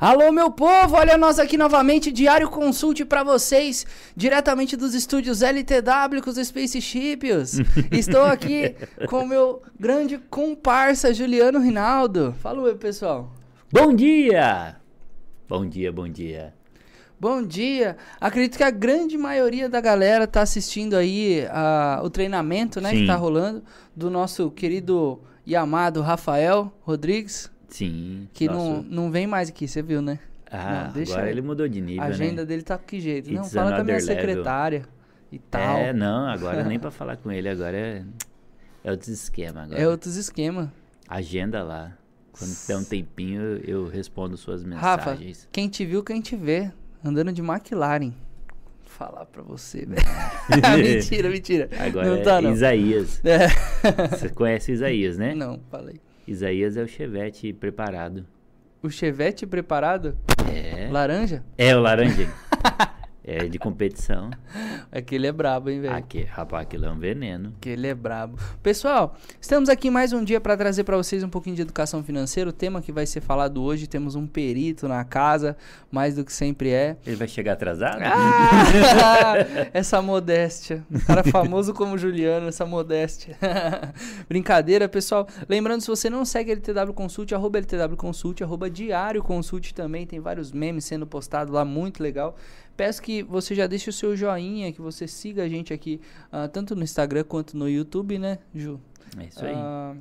Alô, meu povo, olha nós aqui novamente, Diário Consulte para vocês, diretamente dos estúdios LTW com os Spaceships. Estou aqui com o meu grande comparsa, Juliano Rinaldo. Fala oi, pessoal. Bom dia! Bom dia, bom dia. Bom dia. Acredito que a grande maioria da galera tá assistindo aí uh, o treinamento, né, Sim. que tá rolando do nosso querido e amado Rafael Rodrigues, Sim. que não, não vem mais aqui, você viu, né? Ah, não, deixa agora ele mudou de nível, A agenda né? dele tá com que jeito? Não, It's fala com a minha secretária e tal. É, não, agora nem pra falar com ele, agora é, é outro esquema agora. É outros esquema. Agenda lá. Quando der um tempinho, eu, respondo suas Rafa, mensagens. quem te viu, quem te vê. Andando de McLaren. Vou falar pra você, velho. mentira, mentira. Agora não é tá, não. Isaías. É. Você conhece Isaías, né? Não, falei. Isaías é o chevette preparado. O Chevette preparado? É. Laranja? É o laranja. é de competição. Aquele é brabo, hein, velho? Aqui, rapaz, aquilo é um veneno. Aquele é brabo. Pessoal, estamos aqui mais um dia para trazer para vocês um pouquinho de educação financeira. O tema que vai ser falado hoje, temos um perito na casa, mais do que sempre é. Ele vai chegar atrasado? Ah, essa modéstia. Um cara famoso como Juliano, essa modéstia. Brincadeira, pessoal. Lembrando, se você não segue LTW Consult, arroba LTW Consult, arroba Diário Consult também. Tem vários memes sendo postados lá, muito legal. Peço que você já deixe o seu joinha, que você siga a gente aqui, ah, tanto no Instagram quanto no YouTube, né, Ju? É isso aí. Ah,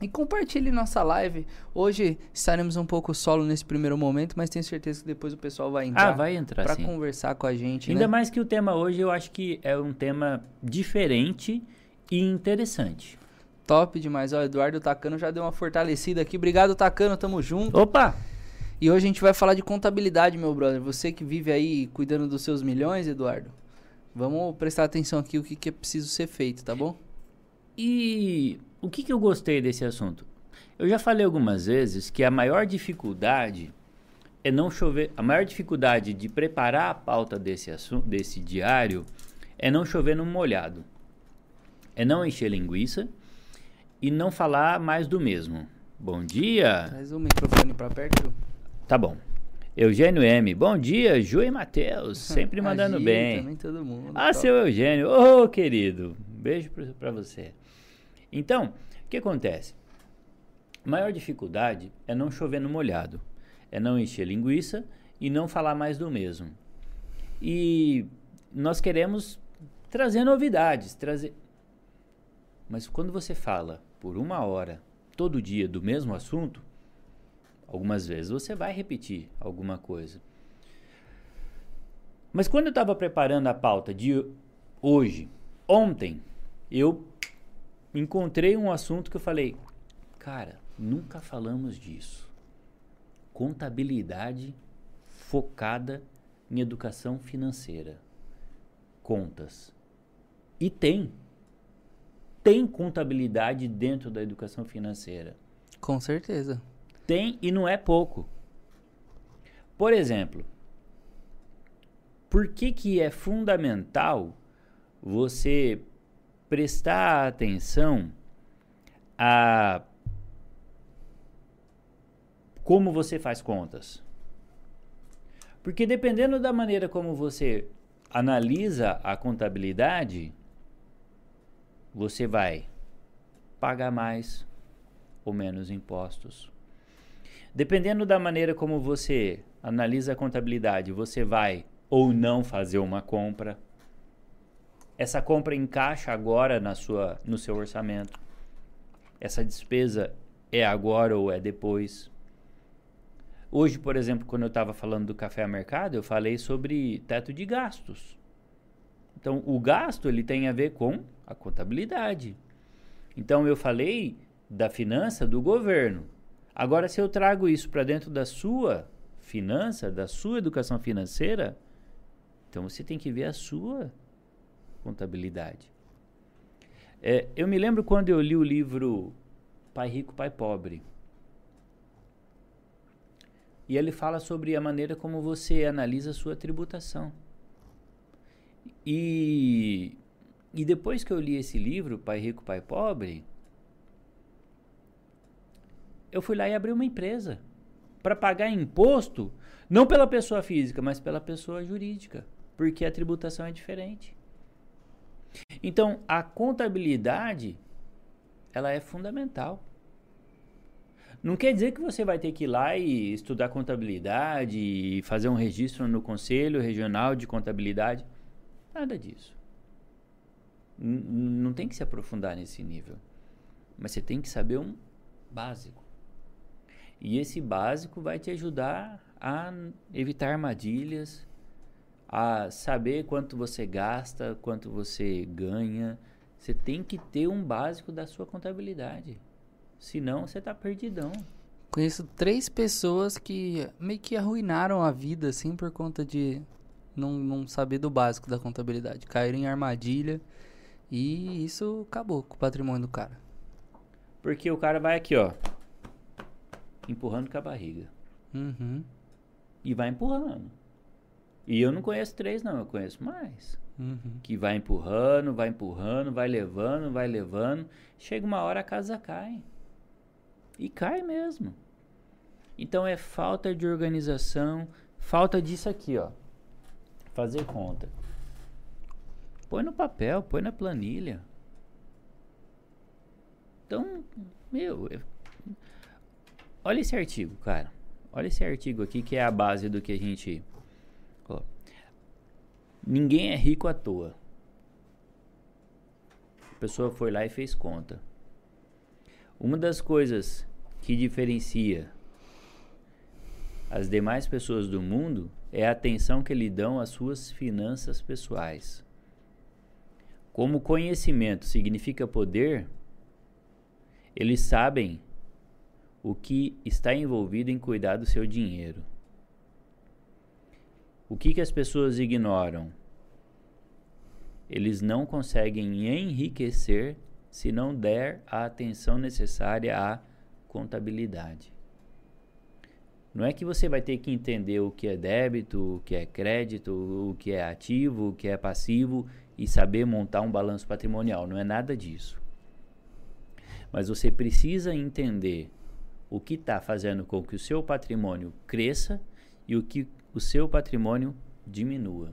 e compartilhe nossa live. Hoje estaremos um pouco solo nesse primeiro momento, mas tenho certeza que depois o pessoal vai entrar ah, vai entrar para conversar com a gente, Ainda né? mais que o tema hoje eu acho que é um tema diferente e interessante. Top demais. Ó, o Eduardo Tacano já deu uma fortalecida aqui. Obrigado, Tacano. Tamo junto. Opa! E hoje a gente vai falar de contabilidade, meu brother. Você que vive aí cuidando dos seus milhões, Eduardo. Vamos prestar atenção aqui o que, que é preciso ser feito, tá bom? E o que, que eu gostei desse assunto? Eu já falei algumas vezes que a maior dificuldade é não chover. A maior dificuldade de preparar a pauta desse assunto, desse diário, é não chover no molhado. É não encher linguiça e não falar mais do mesmo. Bom dia. Traz o microfone pra perto. Tá bom. Eugênio M. Bom dia, Ju e Matheus. Sempre mandando A Gi bem. Também todo mundo. Ah, top. seu Eugênio. Ô, querido. Beijo pra, pra você. Então, o que acontece? A maior dificuldade é não chover no molhado. É não encher linguiça e não falar mais do mesmo. E nós queremos trazer novidades, trazer... Mas quando você fala por uma hora, todo dia, do mesmo assunto, algumas vezes você vai repetir alguma coisa. Mas quando eu estava preparando a pauta de hoje, ontem, eu encontrei um assunto que eu falei, cara, nunca falamos disso. Contabilidade focada em educação financeira. Contas. E tem. Tem contabilidade dentro da educação financeira. Com certeza. Tem e não é pouco. Por exemplo, por que, que é fundamental você prestar atenção a como você faz contas? Porque dependendo da maneira como você analisa a contabilidade, você vai pagar mais ou menos impostos. Dependendo da maneira como você analisa a contabilidade, você vai ou não fazer uma compra. Essa compra encaixa agora na sua, no seu orçamento. Essa despesa é agora ou é depois. Hoje, por exemplo, quando eu estava falando do café a mercado, eu falei sobre teto de gastos. Então, o gasto ele tem a ver com a contabilidade. Então, eu falei da finança do governo. Agora, se eu trago isso para dentro da sua finança, da sua educação financeira, então você tem que ver a sua contabilidade. É, eu me lembro quando eu li o livro Pai Rico, Pai Pobre. E ele fala sobre a maneira como você analisa a sua tributação. E, e depois que eu li esse livro, Pai Rico, Pai Pobre, eu fui lá e abri uma empresa. para pagar imposto, não pela pessoa física, mas pela pessoa jurídica, porque a tributação é diferente. Então, a contabilidade ela é fundamental. Não quer dizer que você vai ter que ir lá e estudar contabilidade e fazer um registro no Conselho Regional de Contabilidade. Nada disso. N não tem que se aprofundar nesse nível. Mas você tem que saber um básico. E esse básico vai te ajudar a evitar armadilhas, a saber quanto você gasta, quanto você ganha. Você tem que ter um básico da sua contabilidade. Senão você tá perdidão. Conheço três pessoas que meio que arruinaram a vida, assim, por conta de não, não saber do básico da contabilidade. Caíram em armadilha e isso acabou com o patrimônio do cara. Porque o cara vai aqui, ó. Empurrando com a barriga. Uhum. E vai empurrando. E eu não conheço três, não, eu conheço mais. Uhum. Que vai empurrando, vai empurrando, vai levando, vai levando. Chega uma hora a casa cai. E cai mesmo. Então é falta de organização, falta disso aqui, ó. Fazer conta. Põe no papel, põe na planilha. Então, meu, é... olha esse artigo, cara. Olha esse artigo aqui que é a base do que a gente. Ó. Ninguém é rico à toa. A pessoa foi lá e fez conta. Uma das coisas que diferencia as demais pessoas do mundo é a atenção que lhe dão às suas finanças pessoais. Como conhecimento significa poder, eles sabem o que está envolvido em cuidar do seu dinheiro. O que, que as pessoas ignoram? Eles não conseguem enriquecer se não der a atenção necessária à contabilidade. Não é que você vai ter que entender o que é débito, o que é crédito, o que é ativo, o que é passivo e saber montar um balanço patrimonial. Não é nada disso. Mas você precisa entender o que está fazendo com que o seu patrimônio cresça e o que o seu patrimônio diminua.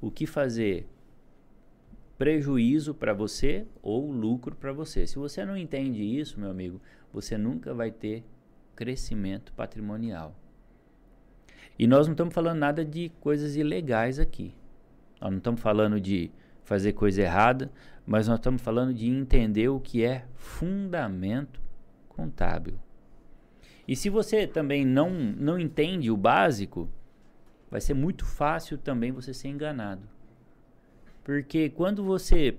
O que fazer prejuízo para você ou lucro para você. Se você não entende isso, meu amigo, você nunca vai ter crescimento patrimonial. E nós não estamos falando nada de coisas ilegais aqui. Nós não estamos falando de fazer coisa errada, mas nós estamos falando de entender o que é fundamento contábil. E se você também não, não entende o básico, vai ser muito fácil também você ser enganado. Porque quando você.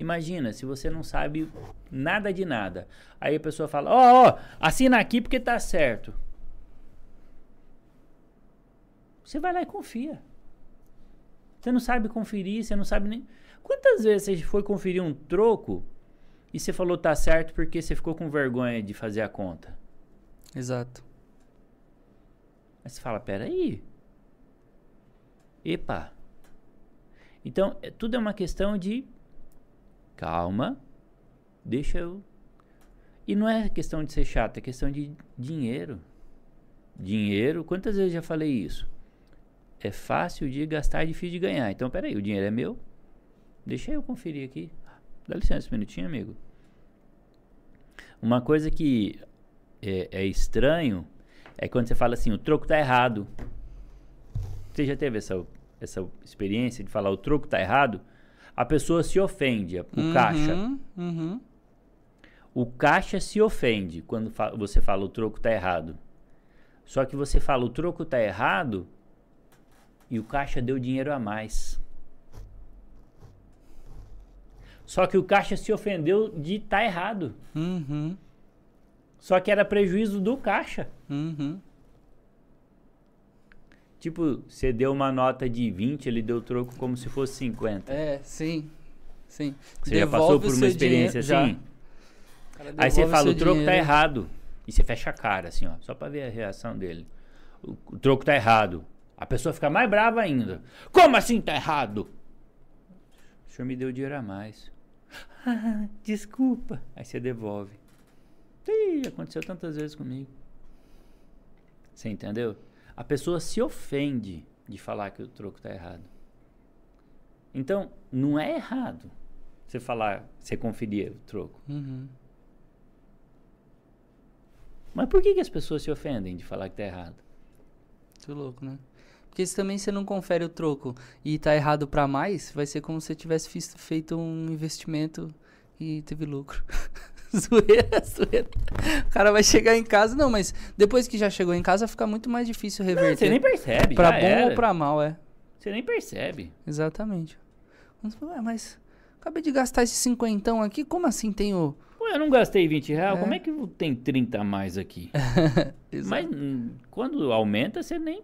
Imagina, se você não sabe nada de nada. Aí a pessoa fala: Ó, oh, ó, assina aqui porque tá certo. Você vai lá e confia. Você não sabe conferir, você não sabe nem. Quantas vezes você foi conferir um troco e você falou tá certo porque você ficou com vergonha de fazer a conta? Exato. Aí você fala: peraí. Epa, então, é, tudo é uma questão de calma, deixa eu. E não é questão de ser chato, é questão de dinheiro. Dinheiro, quantas vezes já falei isso? É fácil de gastar, é difícil de ganhar. Então, peraí, o dinheiro é meu? Deixa eu conferir aqui. Dá licença um minutinho, amigo. Uma coisa que é, é estranho é quando você fala assim, o troco tá errado. Você já teve essa essa experiência de falar o troco tá errado, a pessoa se ofende, o uhum, caixa. Uhum. O caixa se ofende quando fa você fala o troco tá errado. Só que você fala o troco tá errado e o caixa deu dinheiro a mais. Só que o caixa se ofendeu de tá errado. Uhum. Só que era prejuízo do caixa. Uhum. Tipo, você deu uma nota de 20, ele deu troco como se fosse 50. É, sim. Sim. Você devolve já passou por uma experiência assim? Aí você fala, o troco tá dinheiro. tá errado. E você fecha a cara, assim, ó, só pra ver a reação dele. O, o troco tá errado. A pessoa fica mais brava ainda. Como assim tá errado? O senhor me deu dinheiro a mais. Ah, desculpa. Aí você devolve. Ih, aconteceu tantas vezes comigo. Você entendeu? A pessoa se ofende de falar que o troco está errado. Então, não é errado você falar, você conferir o troco. Uhum. Mas por que, que as pessoas se ofendem de falar que está errado? Muito louco, né? Porque se também você não confere o troco e tá errado para mais, vai ser como se você tivesse feito um investimento e teve lucro. zoeira, zoeira. O cara vai chegar em casa, não, mas depois que já chegou em casa fica muito mais difícil reverter. Não, você nem percebe, Pra bom era. ou pra mal, é. Você nem percebe. Exatamente. Ué, mas acabei de gastar esse cinquentão aqui, como assim tenho... Ué, eu não gastei 20 reais, é. como é que tem 30 a mais aqui? mas hum, quando aumenta, você nem...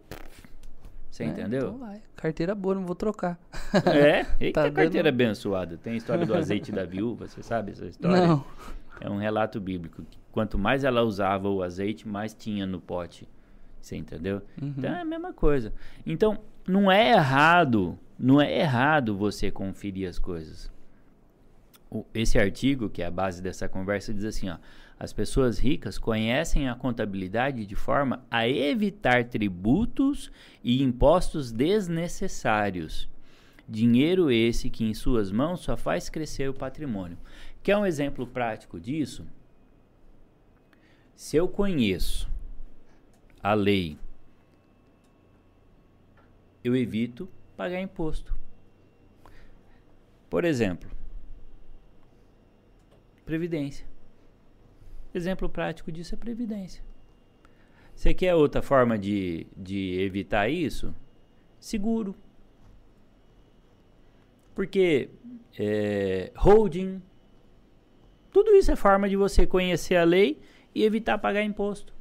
Você é, entendeu? Então vai. Carteira boa, não vou trocar. É? Eita, tá carteira dando... abençoada. Tem a história do azeite da viúva, você sabe essa história? Não. É um relato bíblico. Quanto mais ela usava o azeite, mais tinha no pote. Você entendeu? Uhum. Então é a mesma coisa. Então, não é errado, não é errado você conferir as coisas. O, esse artigo, que é a base dessa conversa, diz assim, ó. As pessoas ricas conhecem a contabilidade de forma a evitar tributos e impostos desnecessários. Dinheiro esse que em suas mãos só faz crescer o patrimônio. Quer um exemplo prático disso? Se eu conheço a lei, eu evito pagar imposto. Por exemplo, previdência. Exemplo prático disso é previdência. Você quer outra forma de, de evitar isso? Seguro. Porque é, holding, tudo isso é forma de você conhecer a lei e evitar pagar imposto.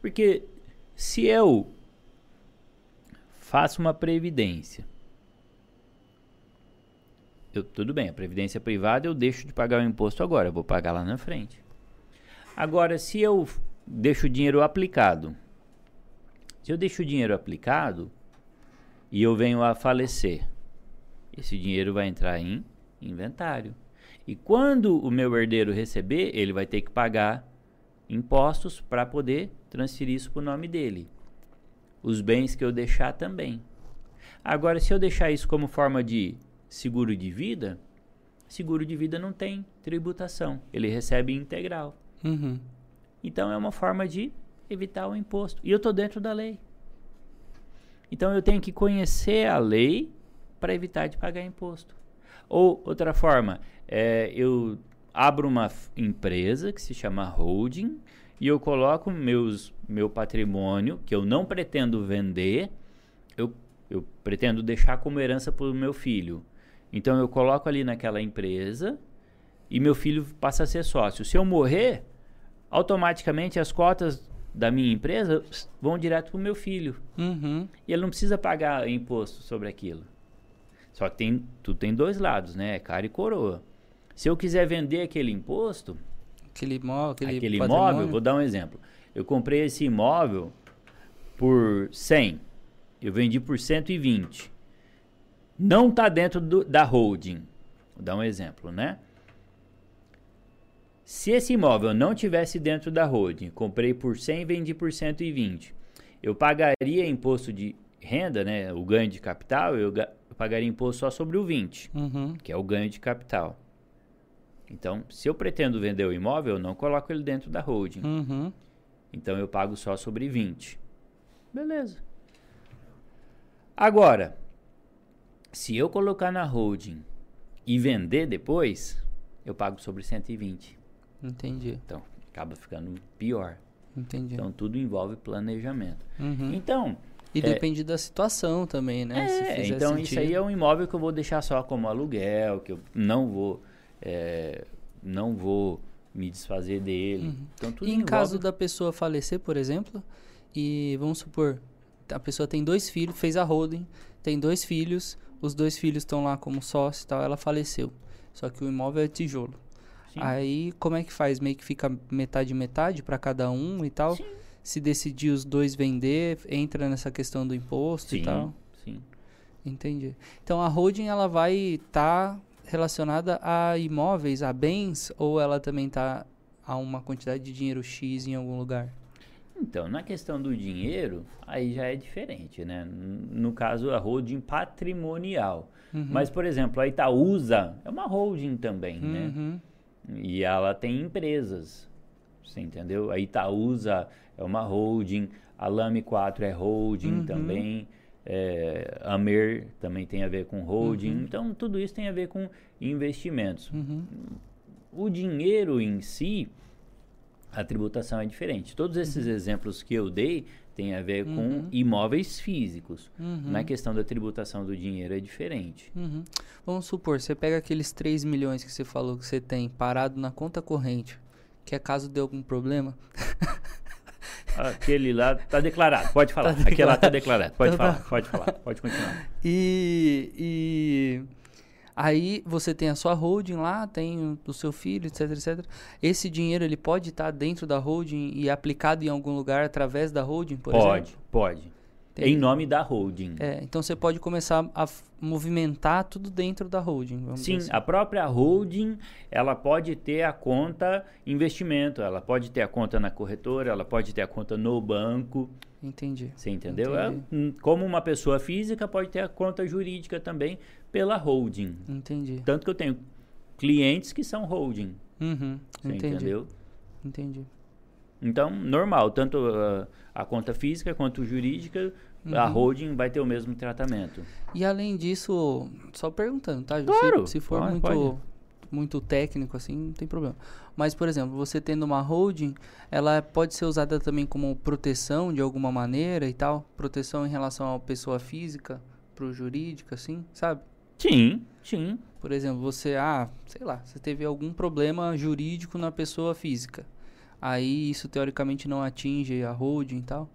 Porque se eu faço uma previdência, eu, tudo bem, a previdência privada eu deixo de pagar o imposto agora, eu vou pagar lá na frente. Agora, se eu deixo o dinheiro aplicado, se eu deixo o dinheiro aplicado e eu venho a falecer, esse dinheiro vai entrar em inventário. E quando o meu herdeiro receber, ele vai ter que pagar impostos para poder transferir isso para o nome dele. Os bens que eu deixar também. Agora, se eu deixar isso como forma de seguro de vida, seguro de vida não tem tributação, ele recebe integral. Uhum. Então é uma forma de evitar o imposto. E eu estou dentro da lei. Então eu tenho que conhecer a lei para evitar de pagar imposto. Ou outra forma, é, eu abro uma empresa que se chama holding e eu coloco meus, meu patrimônio, que eu não pretendo vender, eu, eu pretendo deixar como herança para o meu filho. Então eu coloco ali naquela empresa e meu filho passa a ser sócio. Se eu morrer, automaticamente as cotas da minha empresa vão direto para o meu filho. Uhum. E ele não precisa pagar imposto sobre aquilo. Só que tem, tudo tem dois lados, né? É cara e coroa. Se eu quiser vender aquele imposto, aquele imóvel, aquele, aquele imóvel, vou dar um exemplo. Eu comprei esse imóvel por 100, eu vendi por 120. Não está dentro do, da holding. Vou dar um exemplo, né? Se esse imóvel não tivesse dentro da holding, comprei por 100 e vendi por 120, eu pagaria imposto de renda, né, o ganho de capital, eu, eu pagaria imposto só sobre o 20, uhum. que é o ganho de capital. Então, se eu pretendo vender o imóvel, eu não coloco ele dentro da holding. Uhum. Então, eu pago só sobre 20. Beleza. Agora, se eu colocar na holding e vender depois, eu pago sobre 120. Entendi. Então, acaba ficando pior. Entendi. Então, tudo envolve planejamento. Uhum. Então, e é, depende da situação também, né? É, então sentido. isso aí é um imóvel que eu vou deixar só como aluguel, que eu não vou, é, não vou me desfazer dele. Uhum. Então, tudo e em envolve... caso da pessoa falecer, por exemplo, e vamos supor, a pessoa tem dois filhos, fez a holding, tem dois filhos, os dois filhos estão lá como sócio e tal, ela faleceu. Só que o imóvel é tijolo. Sim. Aí como é que faz? Meio que fica metade metade para cada um e tal? Sim se decidir os dois vender, entra nessa questão do imposto sim, e tal? Sim. Entendi. Então a holding ela vai estar tá relacionada a imóveis, a bens, ou ela também está a uma quantidade de dinheiro X em algum lugar? Então, na questão do dinheiro, aí já é diferente, né? No caso, a holding patrimonial. Uhum. Mas, por exemplo, a Itaúsa é uma holding também, né? E ela tem empresas, você entendeu? A Itaúsa é uma holding, a Lame 4 é holding Uhum. também, é, a Mer também tem a ver com holding. Uhum. Então, tudo isso tem a ver com investimentos. Uhum. O dinheiro em si, a tributação é diferente. Todos esses exemplos que eu dei têm a ver com Uhum. imóveis físicos. Uhum. Na questão da tributação do dinheiro é diferente. Uhum. Vamos supor, você pega aqueles 3 milhões que você falou que você tem parado na conta corrente, que é caso de algum problema. Aquele lá tá declarado, pode falar. Tá Aquele lá tá declarado. declarado, pode Então tá. falar, pode falar, pode continuar. E, e aí você tem a sua holding lá, tem o seu filho, etc, etc. Esse dinheiro ele pode estar dentro da holding e aplicado em algum lugar através da holding, por pode, exemplo? pode. Tem- Em nome da holding. É, então você pode começar a movimentar tudo dentro da holding. Sim, dizer a própria holding, ela pode ter a conta investimento, ela pode ter a conta na corretora, ela pode ter a conta no banco, assim. Entendi. você entendeu? É, Entendi. hum, como uma pessoa física pode ter a conta jurídica também pela holding. Entendi. Tanto que eu tenho clientes que são holding, Uhum, você entendi. entendeu? Entendi. Então, normal, tanto uh, a conta física quanto jurídica, a Uhum. holding vai ter o mesmo tratamento. E além disso, só perguntando, tá? Claro, Se, se for pode, muito, pode. muito técnico, assim, não tem problema. Mas, por exemplo, você tendo uma holding, ela pode ser usada também como proteção de alguma maneira e tal? Proteção em relação à pessoa física, pro jurídico, assim, sabe? Sim, sim. Por exemplo, você, ah, sei lá, você teve algum problema jurídico na pessoa física. Aí isso teoricamente não atinge a holding e tal?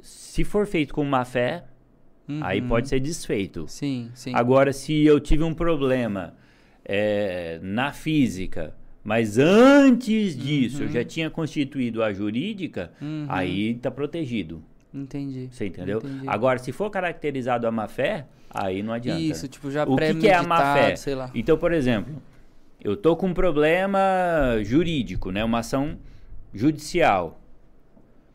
Se for feito com má fé, aí Uhum. pode ser desfeito. Sim, sim. Agora, se eu tive um problema é, na física, mas antes disso eu Uhum. já tinha constituído a jurídica, Uhum. aí tá protegido. Entendi. Você entendeu? Entendi. Agora, se for caracterizado a má fé, aí não adianta. Isso, tipo, já o que, que é a má fé? sei lá. Então, por exemplo, eu tô com um problema jurídico, né? Uma ação judicial.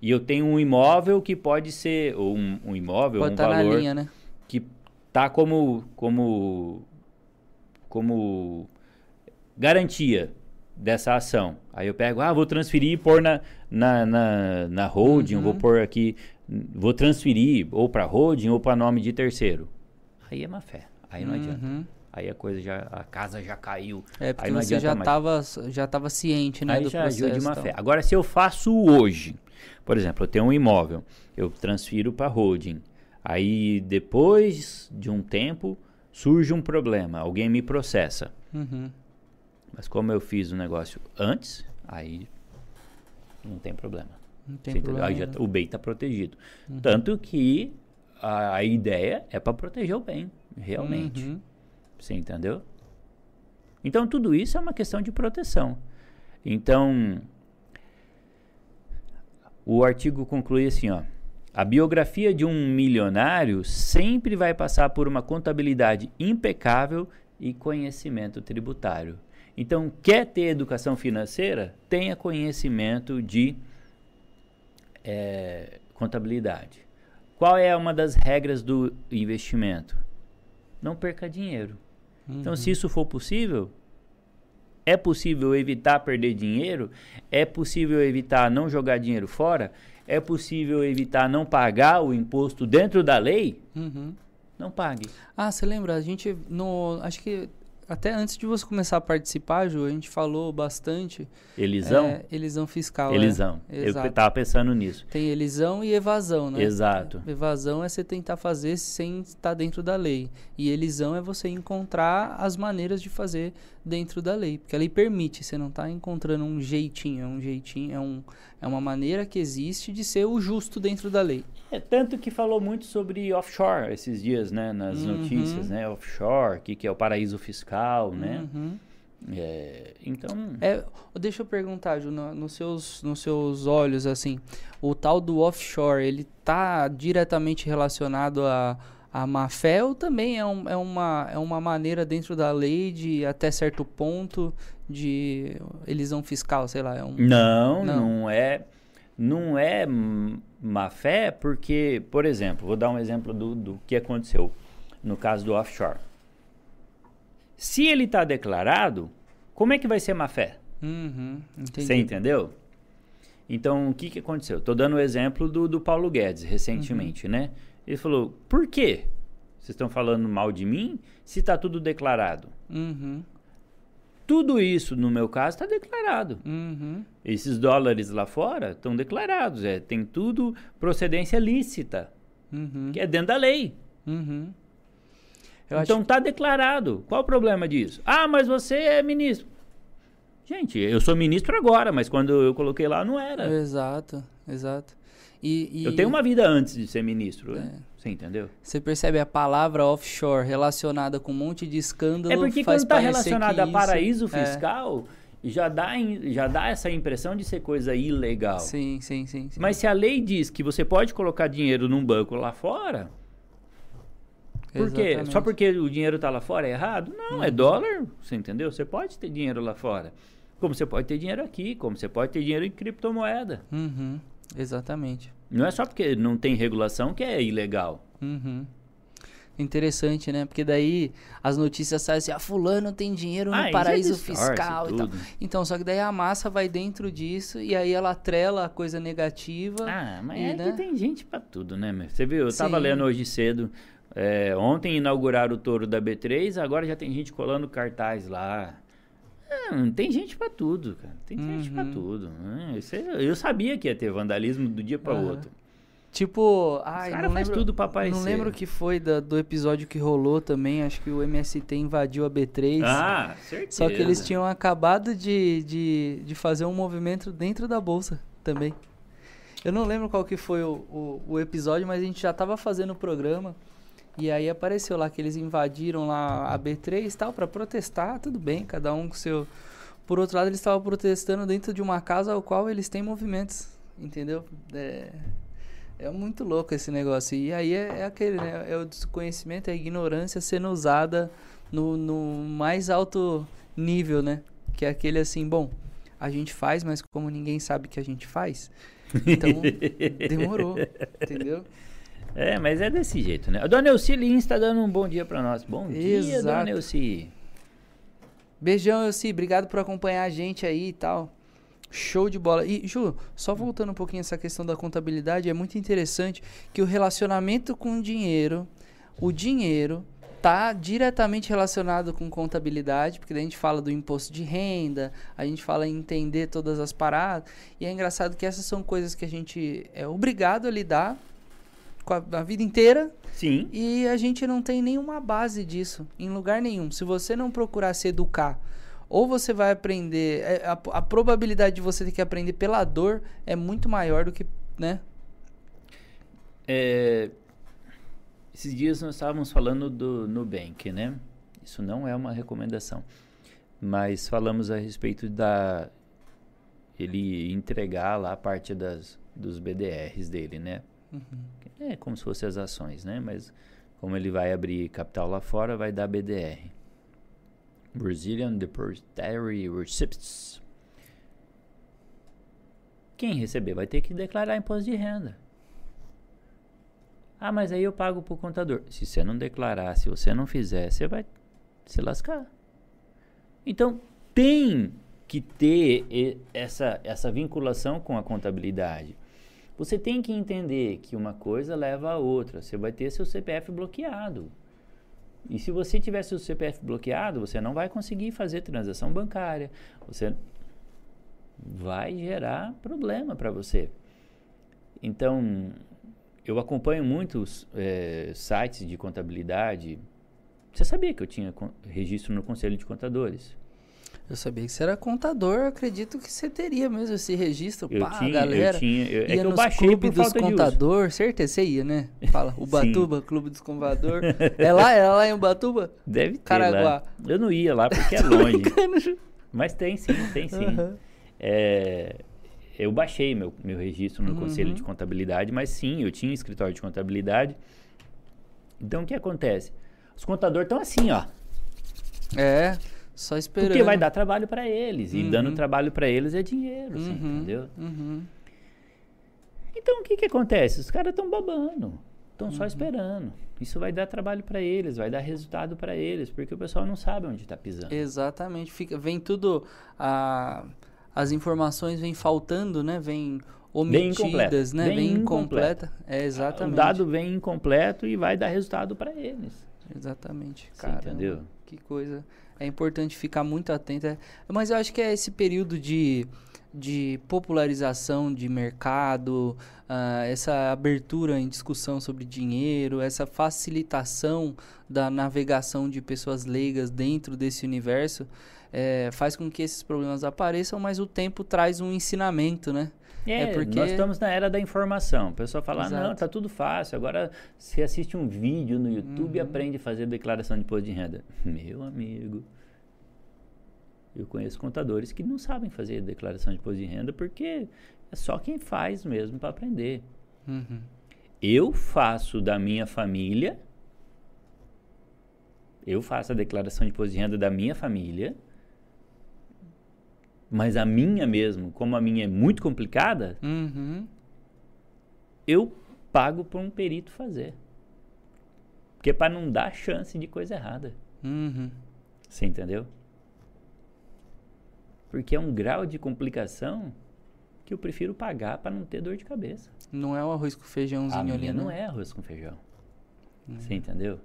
E eu tenho um imóvel que pode ser, ou um, um imóvel, Pode um na valor linha, né? que tá como como como garantia dessa ação. Aí eu pego, ah, vou transferir e pôr na, na, na, na holding, Uhum. vou pôr aqui, vou transferir ou para holding ou para nome de terceiro. Aí é má fé. Aí não adianta. Uhum. Aí a coisa já, a casa já caiu. É porque você adianta já estava já tava ciente, né, Aí do já processo. de má e tal. fé. Agora, se eu faço hoje, por exemplo, eu tenho um imóvel, eu transfiro para holding. Aí, depois de um tempo, surge um problema, alguém me processa. Uhum. Mas como eu fiz o negócio antes, aí não tem problema. Não tem Você problema. Aí já- o bem está protegido. Uhum. Tanto que a, a ideia é para proteger o bem, realmente. Uhum. Você entendeu? Então tudo isso é uma questão de proteção. Então o artigo conclui assim, ó: a biografia de um milionário sempre vai passar por uma contabilidade impecável e conhecimento tributário. Então, quer ter educação financeira? Tenha conhecimento de eh, contabilidade. Qual é uma das regras do investimento? Não perca dinheiro. Então, se isso for possível, é possível evitar perder dinheiro, é possível evitar não jogar dinheiro fora, é possível evitar não pagar o imposto dentro da lei, Uhum. não pague. Ah, você lembra? A gente, no, acho que até antes de você começar a participar, Ju, a gente falou bastante. Elisão? É, elisão fiscal. é. Elisão. Eu Exato. estava pensando nisso. Tem elisão e evasão, né? Exato. Evasão é você tentar fazer sem estar dentro da lei. E elisão é você encontrar as maneiras de fazer dentro da lei. Porque a lei permite, você não está encontrando um jeitinho. É um jeitinho, é, um, é uma maneira que existe de ser o justo dentro da lei. É tanto que falou muito sobre offshore esses dias, né? Nas Uhum. notícias, né? Offshore, que, que é o paraíso fiscal, né? Uhum. É, então, É, deixa eu perguntar, Ju, no- nos, seus, nos seus olhos, assim, o tal do offshore, ele tá diretamente relacionado a, a má fé também é, um- é, uma, é uma maneira dentro da lei de, até certo ponto, de elisão fiscal, sei lá, é um... não, Não. não, é. não é má fé porque, por exemplo, vou dar um exemplo do, do que aconteceu no caso do offshore. Se ele está declarado, como é que vai ser má fé? Uhum. Você entendeu? Então, o que, que aconteceu? Estou dando o exemplo do, do Paulo Guedes, recentemente, né? Ele falou, por quê? Vocês estão falando mal de mim se está tudo declarado? Uhum, Tudo isso, no meu caso, está declarado. uhum, Esses dólares lá fora estão declarados. É, tem tudo procedência lícita, uhum, que é dentro da lei. uhum. Então está declarado. Qual o problema disso? Ah, mas você é ministro. Gente, eu sou ministro agora, mas quando eu coloquei lá não era. Exato, exato. E, e Eu tenho uma vida antes de ser ministro. É. Você entendeu? Você percebe a palavra offshore relacionada com um monte de escândalo É porque faz quando está relacionado que a isso- paraíso é. fiscal, já, dá, já dá essa impressão de ser coisa ilegal. Sim, sim, sim. sim. Mas se a lei diz que você pode colocar dinheiro num banco lá fora, por quê? Só porque o dinheiro está lá fora é errado? Não, é dólar, você entendeu? Você pode ter dinheiro lá fora. Como você pode ter dinheiro aqui, como você pode ter dinheiro em criptomoeda. Uhum, exatamente. Não é só porque não tem regulação que é ilegal. Uhum. Interessante, né? Porque daí as notícias saem assim, ah, fulano tem dinheiro no Ah, isso é paraíso fiscal e tal. Então, só que daí a massa vai dentro disso e aí ela atrela a coisa negativa. Ah, mas E, é né? que tem gente pra tudo, né? meu? Você viu, eu tava Sim. lendo hoje cedo. é, ontem inauguraram o touro da B3, agora já tem gente colando cartaz lá. Ah, tem gente pra tudo, cara. Tem gente pra Uhum. tudo. né? Eu sabia que ia ter vandalismo do dia pra Aham. outro. Tipo, ai, cara não faz lembro, tudo pra aparecer. Não lembro o que foi da- do episódio que rolou também. Acho que o MST invadiu a B3. Ah, certeza. Só que eles tinham acabado de, de, de fazer um movimento dentro da bolsa também. Eu não lembro qual que foi o, o, o episódio, mas a gente já tava fazendo o programa. E aí apareceu lá que eles invadiram lá a B3 e tal, pra protestar, tudo bem, cada um com seu. Por outro lado, eles estavam protestando dentro de uma casa ao qual eles têm movimentos, entendeu? É, é muito louco esse negócio. E aí é, é aquele, né? É o desconhecimento, é a ignorância sendo usada no, no mais alto nível, né? Que é aquele assim, bom, a gente faz, mas como ninguém sabe que a gente faz, então demorou, entendeu? É, mas é desse jeito, né? A Dona Elci Lins tá dando um bom dia pra nós. Bom dia, Exato. Dona Elci. Beijão, Elci, obrigado por acompanhar a gente aí e tal. Show de bola. E, Ju, só voltando um pouquinho essa questão da contabilidade, é muito interessante que o relacionamento com o dinheiro, o dinheiro tá diretamente relacionado com contabilidade, porque daí a gente fala do imposto de renda, a gente fala em entender todas as paradas, e é engraçado que essas são coisas que a gente é obrigado a lidar a, a vida inteira, Sim. e a gente não tem nenhuma base disso, em lugar nenhum. Se você não procurar se educar, ou você vai aprender. é, A, a probabilidade de você ter que aprender pela dor é muito maior do que. né? É, esses dias nós estávamos falando do Nubank, né? Isso não é uma recomendação. Mas falamos a respeito da. Ele entregar lá parte das, dos BDRs dele, né? É como se fossem as ações, né? Mas como ele vai abrir capital lá fora, vai dar BDR. Brazilian Depositary Receipts. Quem receber vai ter que declarar imposto de renda. Ah, mas aí eu pago pro contador. Se você não declarar, se você não fizer, você vai se lascar. Então, tem que ter essa, essa vinculação com a contabilidade. Você tem que entender que uma coisa leva a outra. Você vai ter seu CPF bloqueado. E se você tiver seu CPF bloqueado, você não vai conseguir fazer transação bancária. Você vai gerar problema para você. Então, eu acompanho muitos eh, sites de contabilidade. Você sabia que eu tinha registro no Conselho de Contadores? Eu sabia que você era contador, eu acredito que você teria mesmo esse registro. Eu pá, tinha, galera. eu tinha. Eu, é ia que eu baixei clube dos contador, certeza, você ia, né? Fala. Ubatuba, Clube dos Contador. é lá, é lá em Ubatuba? Deve ter Caraguá. lá. Eu não ia lá porque é longe. Brincando. Mas tem sim, tem sim. Aham. É, eu baixei meu, meu registro no Uhum. Conselho de Contabilidade, mas sim, eu tinha escritório de contabilidade. Então o que acontece? Os contadores estão assim, ó. É, só esperando. Porque vai dar trabalho para eles. E Uhum. dando trabalho para eles é dinheiro, você Uhum, entendeu? uhum. Então o que, que acontece? Os caras estão babando, estão Uhum. só esperando. Isso vai dar trabalho para eles, vai dar resultado para eles, porque o pessoal não sabe onde está pisando. Exatamente. Fica, vem tudo. A, as informações vêm faltando, né? Vem omitidas, incompleta. né? Vem Vem incompleta. incompleta. É, exatamente. O dado vem incompleto e vai dar resultado para eles. Exatamente. Caramba, entendeu? Que coisa. É importante ficar muito atento. é- Mas eu acho que é esse período de, de popularização de mercado, ah, essa abertura em discussão sobre dinheiro, essa facilitação da navegação de pessoas leigas dentro desse universo, eh, faz com que esses problemas apareçam, mas o tempo traz um ensinamento, né? É, É porque- nós estamos na era da informação. O pessoal fala, ah, não, Exato. tá tudo fácil. Agora você assiste um vídeo no YouTube e Uhum. aprende a fazer declaração de imposto de renda. Meu amigo, eu conheço contadores que não sabem fazer declaração de imposto de renda porque é só quem faz mesmo para aprender. Uhum. Eu faço da minha família, eu faço a declaração de imposto de renda da minha família, mas a minha mesmo, como a minha é muito complicada, Uhum. eu pago para um perito fazer. Porque é para não dar chance de coisa errada. Uhum. Você entendeu? Porque é um grau de complicação que eu prefiro pagar para não ter dor de cabeça. Não é o arroz com feijãozinho A ali, minha não né? é arroz com feijão. Você entendeu?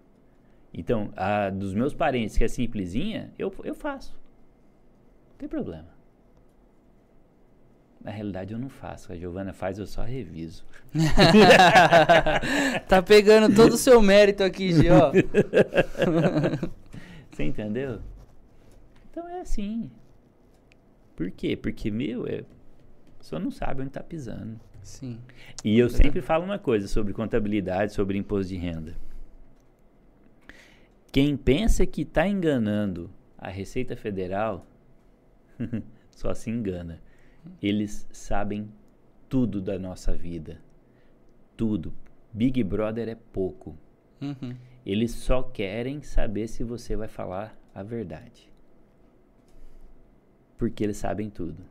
Então, a dos meus parentes que é simplesinha, eu, eu faço. Não tem problema. Na realidade, eu não faço. A Giovana faz, eu só reviso. tá pegando todo o seu mérito aqui, Gi, ó. Você entendeu? Então é assim. Por quê? Porque, meu, é, a pessoa não sabe onde está pisando. Sim. E eu Verdade. sempre falo uma coisa sobre contabilidade, sobre imposto de renda. Quem pensa que está enganando a Receita Federal só se engana. Eles sabem tudo da nossa vida. Tudo. Big Brother é pouco. Uhum. Eles só querem saber se você vai falar a verdade. Porque eles sabem tudo.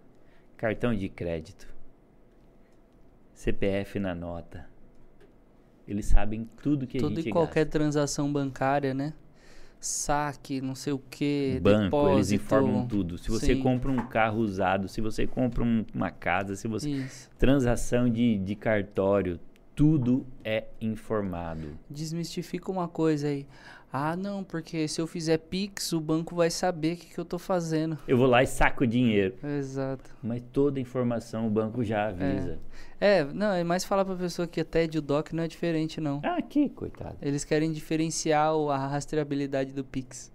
Cartão de crédito, CPF na nota. Eles sabem tudo que a Toda gente e qualquer gasta. transação bancária, né? Saque, não sei o que, Banco, eles depósito. informam tudo. Se você Sim. compra um carro usado, se você compra um- uma casa, se você Isso. transação de, de cartório, tudo é informado. Desmistifica uma coisa aí. Ah, não, porque se eu fizer Pix, o banco vai saber o que, que eu tô fazendo. Eu vou lá e saco o dinheiro, Exato. mas toda informação o banco já avisa. É, não, é mais falar pra pessoa que até de DOC não é diferente, não. Ah, aqui, coitado. Eles querem diferenciar o- a rastreabilidade do Pix.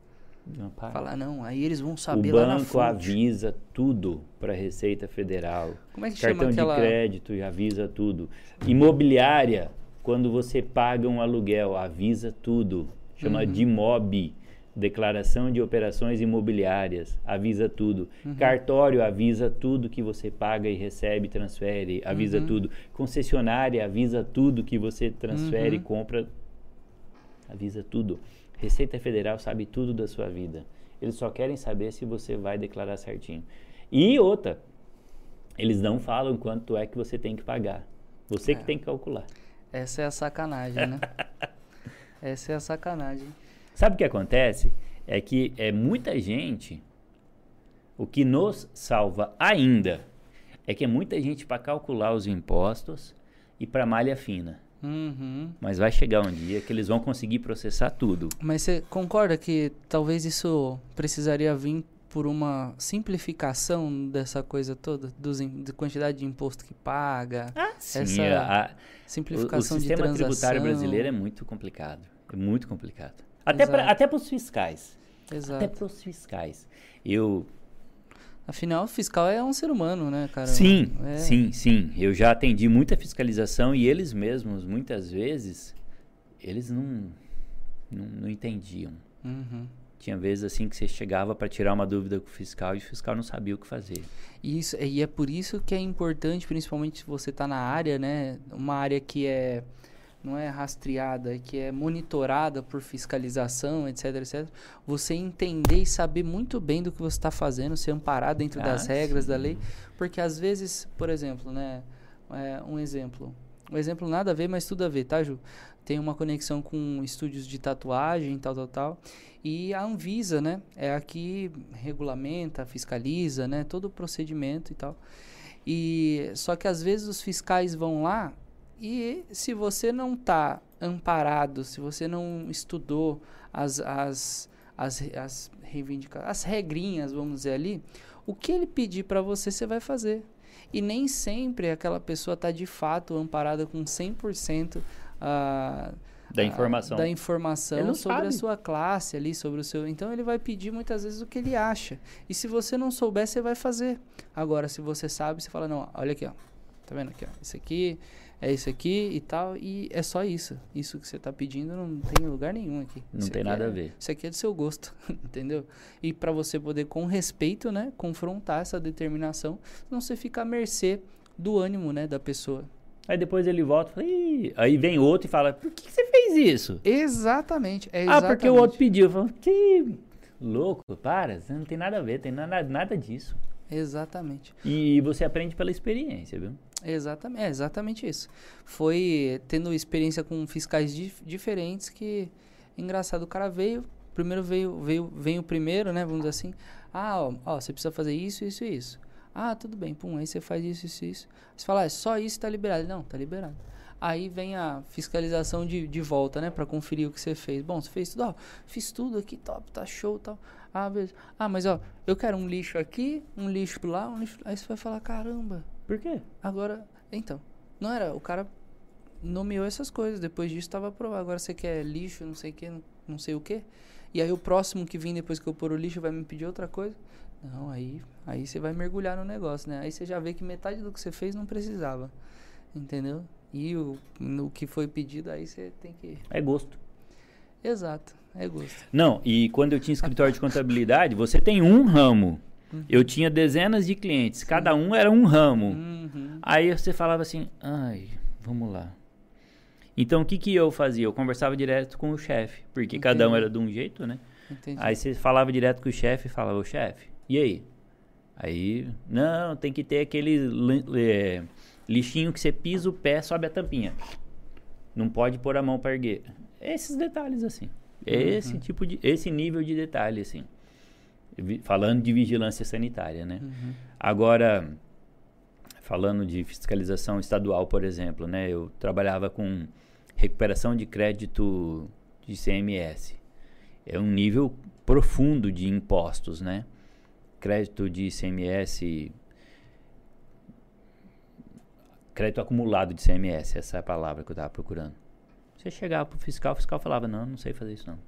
Não, para. Falar, não, aí eles vão O saber lá na banco fonte. avisa tudo para a Receita Federal. Como é que Cartão chama aquela... de crédito avisa tudo. Imobiliária, quando você paga um aluguel, avisa tudo. Chama Uhum. DIMOB, Declaração de Operações Imobiliárias, avisa tudo. Uhum. Cartório avisa tudo que você paga e recebe, transfere, avisa Uhum. tudo. Concessionária avisa tudo que você transfere, Uhum. compra, avisa tudo. Receita Federal sabe tudo da sua vida. Eles só querem saber se você vai declarar certinho. E outra, eles não falam quanto é que você tem que pagar. Você É. que tem que calcular. Essa é a sacanagem, né? Essa é a sacanagem. Sabe o que acontece? É que é muita gente. O que nos salva ainda é que é muita gente para calcular os impostos e para malha fina. Uhum. Mas vai chegar um dia que eles vão conseguir processar tudo. Mas você concorda que talvez isso precisaria vir por uma simplificação dessa coisa toda? Dos, da quantidade de imposto que paga? Sim, Essa a- a- o, o simplificação de sistema transação? tributário brasileiro é muito complicado. É muito complicado. Até Exato. para os fiscais. Até Exato. para os fiscais. Eu Afinal, o fiscal é um ser humano, né, cara? Sim, É. sim, sim. Eu já atendi muita fiscalização e eles mesmos, muitas vezes, eles não, não, não entendiam. Uhum. Tinha vezes assim que você chegava para tirar uma dúvida com o fiscal e o fiscal não sabia o que fazer. Isso, e é por isso que é importante, principalmente se você está na área, né? Uma área que é não é rastreada, que é monitorada por fiscalização, etc, etc. Você entender e saber muito bem do que você está fazendo, se amparar dentro Ah, das regras da sim. lei, porque às vezes, por exemplo, né? É, um exemplo, um exemplo nada a ver, mas tudo a ver, tá, Ju? Tem uma conexão com estúdios de tatuagem, tal, tal, tal. E a Anvisa, né? É a que regulamenta, fiscaliza, né? Todo o procedimento e tal. E só que às vezes os fiscais vão lá e se você não está amparado, se você não estudou as, as, as, as reivindicações, as regrinhas, vamos dizer ali, o que ele pedir para você, você vai fazer. E nem sempre aquela pessoa está de fato amparada com 100% uh, da informação, da informação sobre sabe. a sua classe ali, sobre o seu. Então ele vai pedir muitas vezes o que ele acha. E se você não souber, você vai fazer. Agora, se você sabe, você fala: não, olha aqui, ó. Tá vendo aqui, ó? Isso aqui é isso aqui e tal. E é só isso. Isso que você está pedindo não tem lugar nenhum aqui. Não isso tem nada é, a ver. Isso aqui é do seu gosto, entendeu? E para você poder, com respeito, né, confrontar essa determinação, não você fica à mercê do ânimo, né, da pessoa. Aí depois ele volta e aí vem outro e fala, por que, você fez isso? Exatamente, é exatamente. Ah, porque o outro pediu. Eu falo, que louco, para, não tem nada a ver, tem nada, nada disso. Exatamente. E você aprende pela experiência, viu? Exatamente, é exatamente isso. Foi tendo experiência com fiscais dif diferentes que engraçado, o cara veio, primeiro veio, veio, vem o primeiro, né, vamos dizer assim. Ah, ó, ó, você precisa fazer isso, isso e isso. Ah, tudo bem, pum, aí você faz isso, isso, isso. Você fala, ah, só isso tá liberado. Não, tá liberado. Aí vem a fiscalização de, de volta, né, para conferir o que você fez. Bom, você fez tudo, ó, fiz tudo aqui, top, tá show, tal. Ah, beleza. Ah, mas ó, eu quero um lixo aqui, um lixo lá, um lixo. Aí você vai falar, caramba. Por quê? Agora, então, não era, o cara nomeou essas coisas, depois disso estava aprovado. Agora você quer lixo, não sei o que, não, sei o que. E aí o próximo que vem depois que eu pôr o lixo vai me pedir outra coisa. Não, aí, aí você vai mergulhar no negócio, né? Aí você já vê que metade do que você fez não precisava. Entendeu? E o, no que foi pedido, aí você tem que. É gosto. Exato, é gosto. Não, e quando eu tinha escritório de contabilidade, você tem um ramo. Uhum. Eu tinha dezenas de clientes, cada um era um ramo. Uhum. Aí você falava assim, ai, vamos lá. Então o que, que eu fazia? Eu conversava direto com o chefe, porque Entendi. cada um era de um jeito, né? Entendi. Aí você falava direto com o chefe e falava, o chefe, e aí? Aí, não, tem que ter aquele é, lixinho que você pisa o pé, sobe a tampinha. Não pode pôr a mão para erguer. Esses detalhes, assim. Esse uhum. tipo de. Esse nível de detalhe, assim. Falando de vigilância sanitária, né? Uhum. Agora, falando de fiscalização estadual, por exemplo, né? Eu trabalhava com recuperação de crédito de CMS. É um nível profundo de impostos, né? crédito de ICMS, crédito acumulado de ICMS, essa é a palavra que eu estava procurando. Você chegava para o fiscal, o fiscal falava, não, não sei fazer isso não.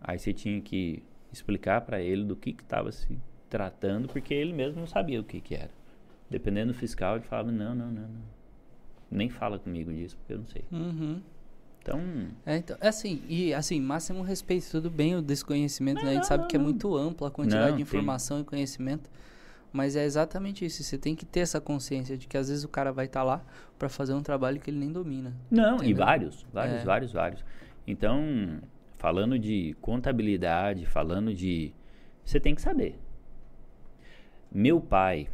Aí você tinha que explicar para ele do que estava se tratando, porque ele mesmo não sabia o que, que era. Dependendo do fiscal, ele falava, não, não, não, não. Nem fala comigo disso, porque eu não sei. Uhum. Então. É, então, é assim, e assim, máximo respeito, tudo bem o desconhecimento, não, né? A gente sabe que é muito ampla a quantidade de informação tem. e conhecimento. Mas é exatamente isso. Você tem que ter essa consciência de que às vezes o cara vai estar tá lá para fazer um trabalho que ele nem domina. Não, entendeu? e vários, vários, é. vários, vários. Então, falando de contabilidade, falando de. Você tem que saber. Meu pai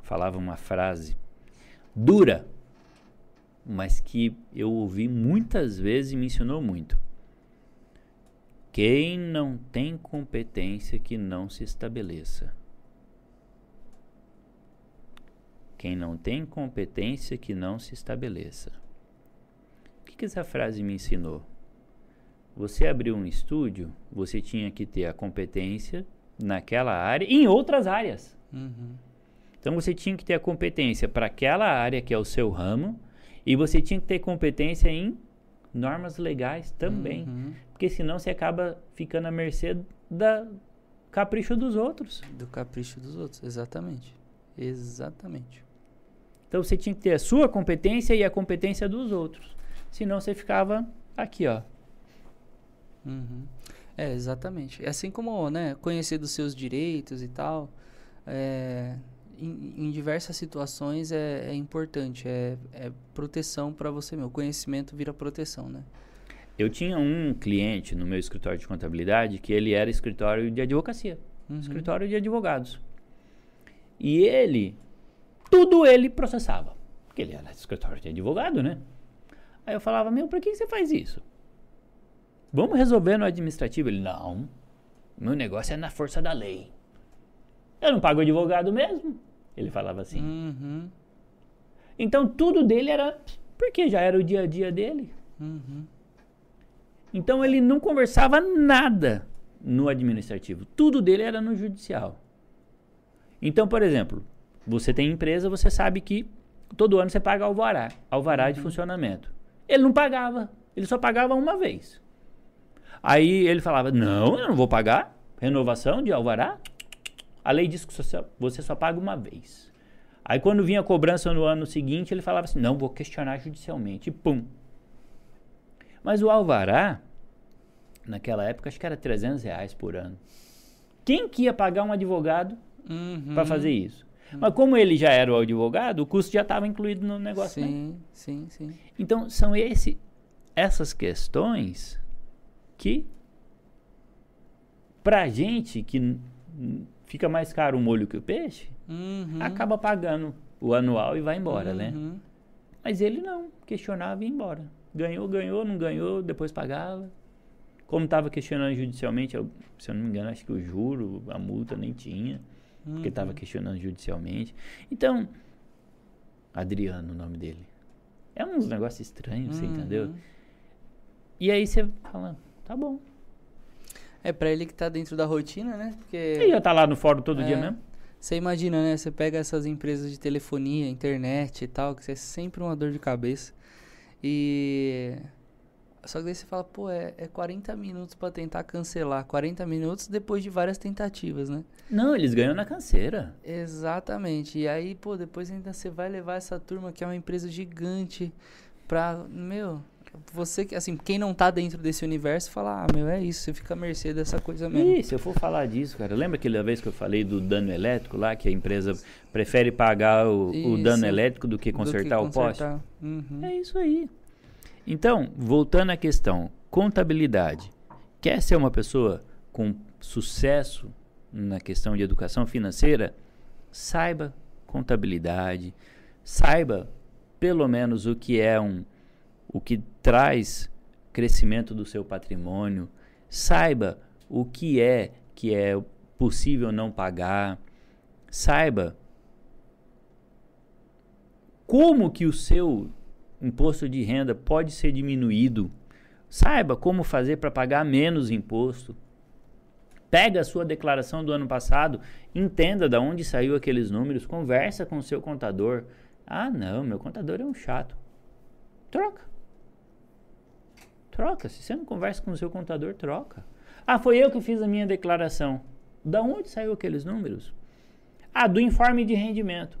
falava uma frase dura, mas que eu ouvi muitas vezes e me ensinou muito. Quem não tem competência que não se estabeleça. Quem não tem competência que não se estabeleça. O que, que essa frase me ensinou? Você abriu um estúdio, você tinha que ter a competência naquela área e em outras áreas. Uhum. Então você tinha que ter a competência para aquela área que é o seu ramo e você tinha que ter competência em normas legais também. Uhum. Porque senão você acaba ficando à mercê da capricho dos outros. Do capricho dos outros, exatamente. Exatamente. Então você tinha que ter a sua competência e a competência dos outros. Senão você ficava aqui, ó. Uhum. É, exatamente. Assim como, né, conhecer dos seus direitos e tal. É, em, em diversas situações é, é importante, é, é proteção para você mesmo. O conhecimento vira proteção, né? Eu tinha um cliente no meu escritório de contabilidade que ele era escritório de advocacia, uhum. escritório de advogados. E ele, tudo ele processava. Porque ele era escritório de advogado, né? Aí eu falava, meu, por que você faz isso? Vamos resolver no administrativo. Ele, não, meu negócio é na força da lei. Eu não pago advogado mesmo. Ele falava assim. Uhum. Então tudo dele era porque já era o dia a dia dele. Uhum. Então ele não conversava nada no administrativo. Tudo dele era no judicial. Então, por exemplo, você tem empresa, você sabe que todo ano você paga alvará, alvará de funcionamento. Ele não pagava, ele só pagava uma vez. Aí ele falava: Não, eu não vou pagar. Renovação de alvará. A lei diz que você só paga uma vez. Aí quando vinha a cobrança no ano seguinte, ele falava assim: Não, vou questionar judicialmente. E pum. Mas o alvará, naquela época, acho que era 300 reais por ano. Quem que ia pagar um advogado Uhum. para fazer isso? Mas como ele já era o advogado, o custo já estava incluído no negócio. né? Sim, sim, sim. Então, são esse, essas questões que, pra gente que fica mais caro o molho que o peixe, Uhum. acaba pagando o anual e vai embora, né? Uhum. Mas ele não, questionava e ia embora. Ganhou, ganhou, não ganhou, depois pagava. Como estava questionando judicialmente, eu- se eu não me engano, acho que o juro, a multa nem tinha, porque estava Uhum. questionando judicialmente. Então, Adriano, o nome dele. É uns negócios estranhos, você entendeu? Uhum. E aí você fala, tá bom. É pra ele que tá dentro da rotina, né? Porque Ele já tá lá no fórum todo É. dia mesmo? você imagina, né? Você pega essas empresas de telefonia, internet e tal, que é sempre uma dor de cabeça. E. Só que daí você fala, pô, é, é 40 minutos pra tentar cancelar. 40 minutos depois de várias tentativas, né? Não, eles ganham na canseira. Exatamente. E aí, pô, depois ainda você vai levar essa turma que é uma empresa gigante pra. Meu, você que, assim, quem não tá dentro desse universo fala, ah, meu, é isso, você fica à mercê dessa coisa mesmo. Ih, se eu for falar disso, cara, lembra aquela vez que eu falei do dano elétrico lá, que a empresa prefere pagar o, o Isso. dano elétrico do que Do consertar o poste? consertar. Uhum. É isso aí. Então, voltando à questão, contabilidade. Quer ser uma pessoa com sucesso na questão de educação financeira? Saiba contabilidade, saiba pelo menos o que é um o que traz crescimento do seu patrimônio, saiba o que é que é possível não pagar, saiba como que o seu imposto de renda pode ser diminuído. Saiba como fazer para pagar menos imposto. Pega a sua declaração do ano passado, entenda de onde saiu aqueles números, conversa com o seu contador. Ah, não, meu contador é um chato. Troca. Troca. Se você não conversa com o seu contador, troca. Ah, foi eu que fiz a minha declaração. Da onde saiu aqueles números? Ah, do informe de rendimento.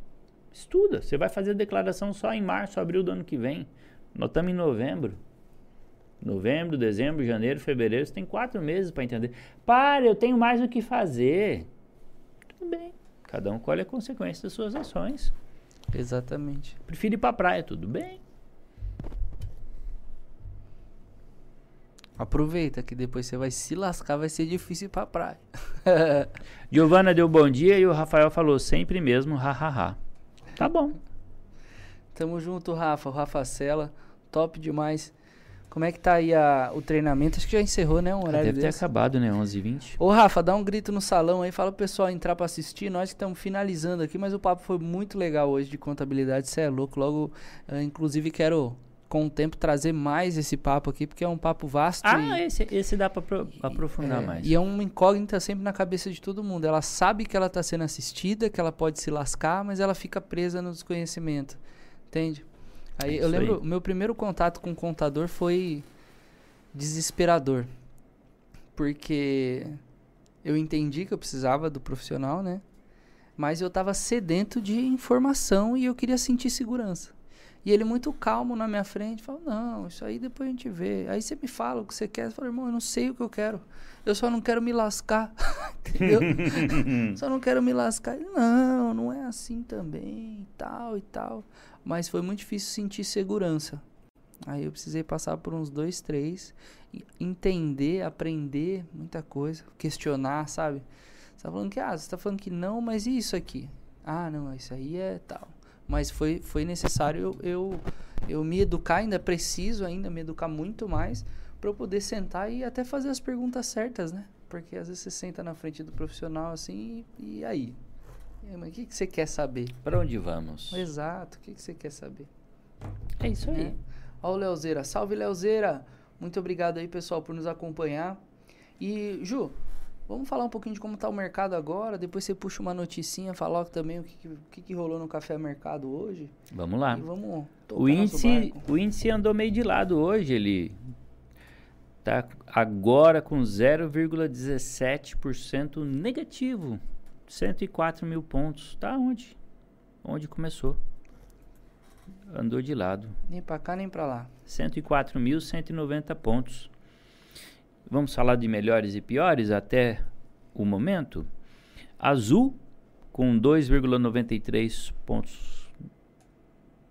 Estuda. Você vai fazer a declaração só em março, abril do ano que vem. Nós estamos em novembro. Novembro, dezembro, janeiro, fevereiro. Você tem quatro meses para entender. Para, eu tenho mais o que fazer. Tudo bem. Cada um colhe a consequência das suas ações. Exatamente. Prefiro ir para praia, tudo bem. Aproveita que depois você vai se lascar, vai ser difícil ir pra praia. Giovana deu bom dia e o Rafael falou sempre mesmo, hahaha. Tá bom. Tamo junto, Rafa. O Rafa Sela, top demais. Como é que tá aí a- o treinamento? Acho que já encerrou, né? Um horário Deve ter desse. acabado, né? 11h20. Ô, Rafa, dá um grito no salão aí, fala pro pessoal entrar pra assistir. Nós que estamos finalizando aqui, mas o papo foi muito legal hoje de contabilidade, você é louco. Logo, inclusive, quero, com o tempo, trazer mais esse papo aqui, porque é um papo vasto. Ah, e, esse, esse dá pra pro- aprofundar é, mais. e é uma incógnita sempre na cabeça de todo mundo. Ela sabe que ela tá sendo assistida, que ela pode se lascar, mas ela fica presa no desconhecimento. Entende? Aí É eu lembro, aí. o meu primeiro contato com o contador foi desesperador. Porque eu entendi que eu precisava do profissional, né? Mas eu tava sedento de informação e eu queria sentir segurança. E ele muito calmo na minha frente, falou: "Não, isso aí depois a gente vê. Aí você me fala o que você quer". Eu falei: "Irmão, eu não sei o que eu quero. Eu só não quero me lascar". Entendeu? só não quero me lascar. Ele, Não, não é assim também, e tal e tal. Mas foi muito difícil sentir segurança. Aí eu precisei passar por uns dois, três, entender, aprender muita coisa, questionar, sabe? Você tá falando que, ah, você tá falando que não, mas e isso aqui? Ah, não, isso aí é tal. Mas foi, foi necessário eu, eu, eu me educar, ainda preciso ainda me educar muito mais para eu poder sentar e até fazer as perguntas certas, né? Porque às vezes você senta na frente do profissional assim e, e aí? E aí, mas o que, que você quer saber? Para onde vamos? Exato, o que, que você quer saber? É isso aí. Né? Ó o Leozeira. Salve, Leozeira! Muito obrigado aí, pessoal, por nos acompanhar. E, Ju, vamos falar um pouquinho de como está o mercado agora. Depois você puxa uma noticinha, falar também o que, que, que, rolou no Café Mercado hoje. Vamos lá. E vamos O índice, o índice andou meio de lado hoje, ele tá agora com 0,17% negativo. 104 mil pontos. Tá onde? Onde começou. Andou de lado. Nem pra cá, nem pra lá. 104.190 pontos. Vamos falar de melhores e piores até o momento. Azul com 2,93 pontos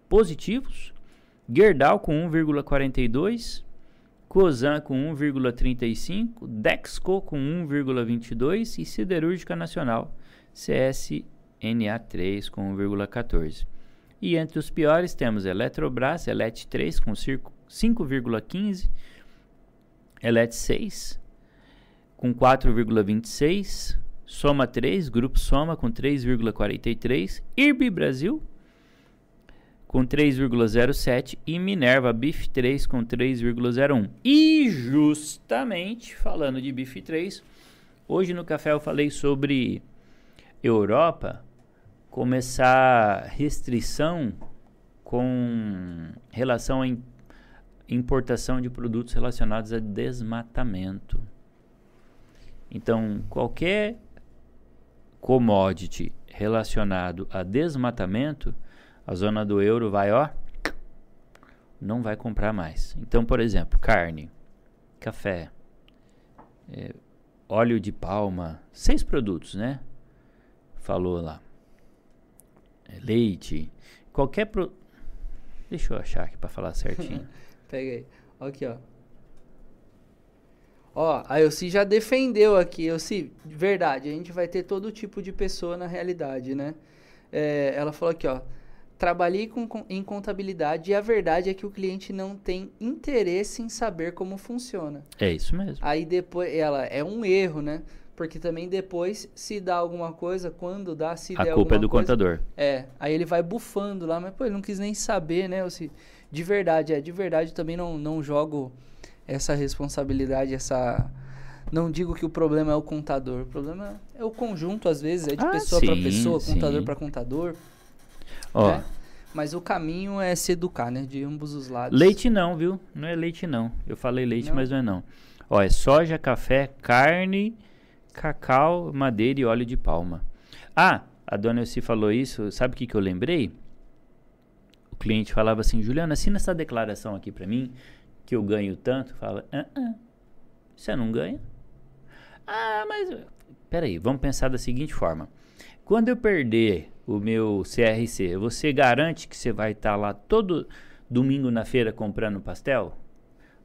positivos. Gerdau com 1,42. Cosan com 1,35. Dexco com 1,22. E Siderúrgica Nacional CSNA3 com 1,14. E entre os piores temos Eletrobras, Elet 3 com circo- 5,15, Elet 6 com 4,26, Soma 3, Grupo Soma com 3,43, IRB Brasil com 3,07 e Minerva BIF 3 com 3,01. E justamente falando de BIF 3, hoje no café eu falei sobre Europa começar restrição com relação im- importação de produtos relacionados a desmatamento. Então, qualquer commodity relacionado a desmatamento, a zona do euro vai, ó, não vai comprar mais. Então, por exemplo, carne, café, eh, óleo de palma, seis produtos, né? Falou lá. É, leite, qualquer pro... Deixa eu achar aqui para falar certinho. Pega aí. Ó Aqui, ó. Ó, a Elci já defendeu aqui. Elci, de verdade, a gente vai ter todo tipo de pessoa na realidade, né? É, ela falou aqui, ó. Trabalhei com, com- em contabilidade e a verdade é que o cliente não tem interesse em saber como funciona. é isso mesmo. Aí depois, ela, é um erro, né? Porque também depois, se dá alguma coisa, quando dá, se A der culpa é alguma do coisa, contador. é, aí ele vai bufando lá, mas pô, ele não quis nem saber, né? Se, de verdade, é, de verdade também não, não jogo essa responsabilidade, essa. Não digo que o problema é o contador, o problema é o conjunto, às vezes, é de Ah, pessoa para sim, pessoa, contador sim. para contador. Ó, né? Mas o caminho é se educar, né? De ambos os lados. leite não, viu? Não é leite não. Eu falei leite, Não? mas não é não. Ó, é soja, café, carne, cacau, madeira e óleo de palma. Ah, a dona Elci falou isso, sabe o que, que eu lembrei? O cliente falava assim, Juliana, assina essa declaração aqui pra mim, que eu ganho tanto. Fala, ah, ah, você não ganha? Ah, mas... Peraí, vamos pensar da seguinte forma. Quando eu perder o meu CRC, você garante que você vai estar lá todo domingo na feira comprando pastel?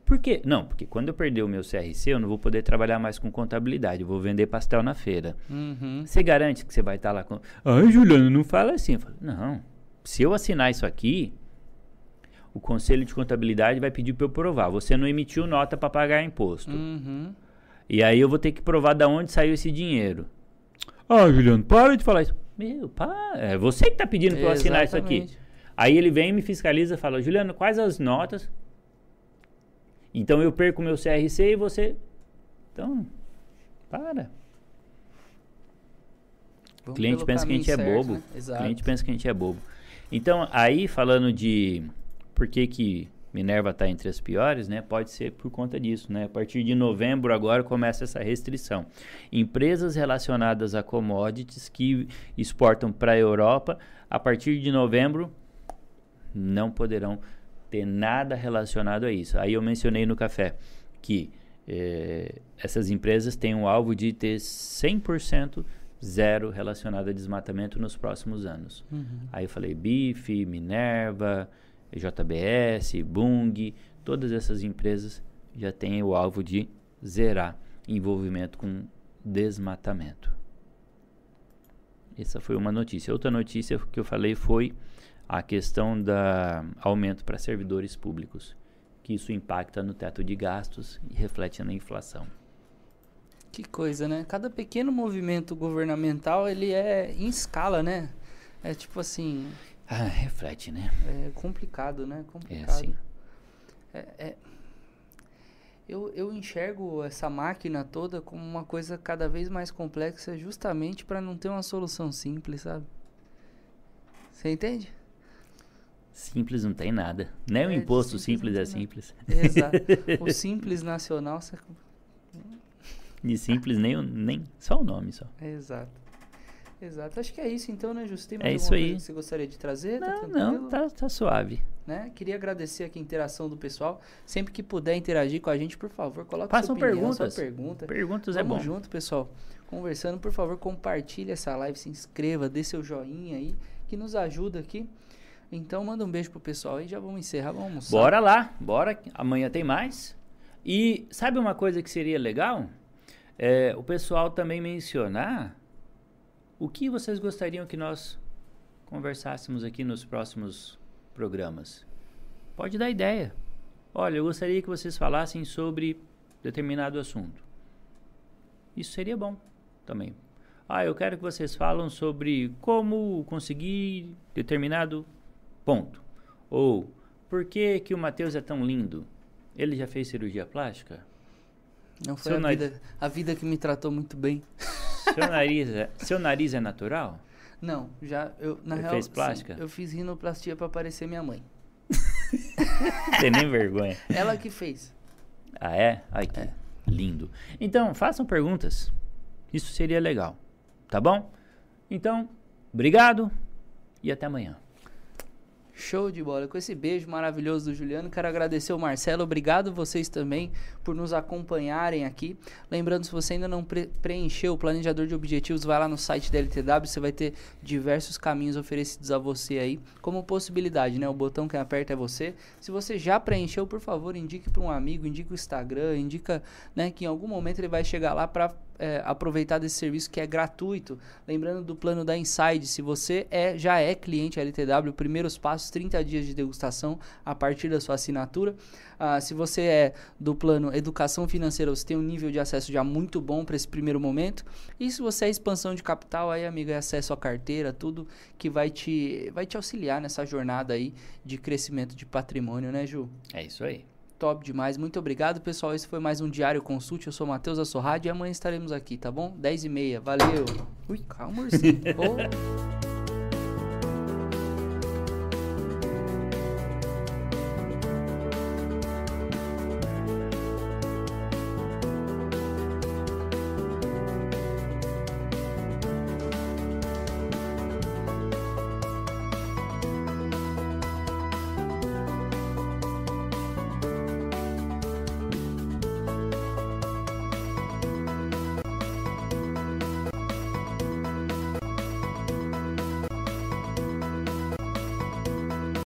Por quê? Não, porque quando eu perder o meu CRC, eu não vou poder trabalhar mais com contabilidade, eu vou vender pastel na feira. Uhum. Você garante que você vai estar lá com. Ai, Juliano, não fala assim. Eu falo, não. Se eu assinar isso aqui, o Conselho de Contabilidade vai pedir para eu provar. Você não emitiu nota para pagar imposto. Uhum. E aí eu vou ter que provar da onde saiu esse dinheiro. Ah, Juliano, para de falar isso. Meu, pá, é você que tá pedindo para eu assinar isso aqui. Aí ele vem, me fiscaliza e fala, Juliano, quais as notas? Então eu perco meu CRC e você. Então, para. O Vamos cliente pelo pensa que a gente é certo, bobo. né? O cliente pensa que a gente é bobo. Então, aí falando de por que, que Minerva está entre as piores, né? Pode ser por conta disso, né? A partir de novembro agora começa essa restrição. Empresas relacionadas a commodities que exportam para a Europa, a partir de novembro não poderão ter nada relacionado a isso. Aí eu mencionei no café que eh, essas empresas têm um alvo de ter 100% zero relacionado a desmatamento nos próximos anos. Uhum. Aí eu falei BIF, Minerva, JBS, Bung, todas essas empresas já têm o alvo de zerar envolvimento com desmatamento. Essa foi uma notícia. Outra notícia que eu falei foi a questão da aumento para servidores públicos, que isso impacta no teto de gastos e reflete na inflação. Que coisa, né? Cada pequeno movimento governamental, ele é em escala, né? É tipo assim... Ah, reflete, né? É complicado, né? É Complicado. assim. É, é- Eu, eu enxergo essa máquina toda como uma coisa cada vez mais complexa, justamente para não ter uma solução simples, sabe? Você entende? Simples não tem nada. Nem o É, imposto simples simples, é simples. Exato. O simples nacional. você- De simples nem, nem só o nome só. Exato. Exato. Acho que é isso então, né, Justo? Tem É isso aí. coisa que você gostaria de trazer? Tá Não, tranquilo? não, tá, tá suave. né? Queria agradecer aqui a interação do pessoal. Sempre que puder interagir com a gente, por favor, coloque Façam sua opinião, perguntas. sua pergunta. Perguntas é Tamo bom. junto, pessoal. Conversando, por favor, compartilhe essa live, se inscreva, dê seu joinha aí, que nos ajuda aqui. Então, manda um beijo pro pessoal e já vamos encerrar, vamos almoçar. Bora lá, bora. Amanhã tem mais. E sabe uma coisa que seria legal? É, o pessoal também mencionar o que vocês gostariam que nós conversássemos aqui nos próximos programas. Pode dar ideia. Olha, eu gostaria que vocês falassem sobre determinado assunto. Isso seria bom também. Ah, eu quero que vocês falam sobre como conseguir determinado ponto. Ou por que que o Matheus é tão lindo? Ele já fez cirurgia plástica? Não foi Seu a nariz- vida, a vida que me tratou muito bem. Seu nariz é, seu nariz é natural? Não, já eu na Você real fez sim, plástica? eu fiz rinoplastia pra parecer minha mãe. Tem nem vergonha. Ela que fez. Ah, é? Ai, que É. lindo. Então, façam perguntas. Isso seria legal. Tá bom? Então, obrigado e até amanhã. Show de bola. Com esse beijo maravilhoso do Juliano, quero agradecer o Marcelo. Obrigado vocês também por nos acompanharem aqui. Lembrando, se você ainda não pre- preencheu o planejador de objetivos, vai lá no site da LTW, você vai ter diversos caminhos oferecidos a você aí, como possibilidade, né? O botão que aperta é você. Se você já preencheu, por favor, indique para um amigo, indique o Instagram, indica, né, que em algum momento ele vai chegar lá para aproveitar desse serviço que é gratuito. Lembrando do plano da Inside, se você é já é cliente LTW, primeiros passos, 30 dias de degustação a partir da sua assinatura. Ah, se você é do plano Educação Financeira, você tem um nível de acesso já muito bom para esse primeiro momento. E se você é expansão de capital, aí, amigo, é acesso à carteira, tudo que vai te, vai te auxiliar nessa jornada aí de crescimento de patrimônio, né, Ju? É isso aí. Top demais. Muito obrigado, pessoal. Esse foi mais um Diário Consulte. Eu sou o Matheus Assorrado e amanhã estaremos aqui, tá bom? 10 e meia. Valeu. Ui, calma, ursinho.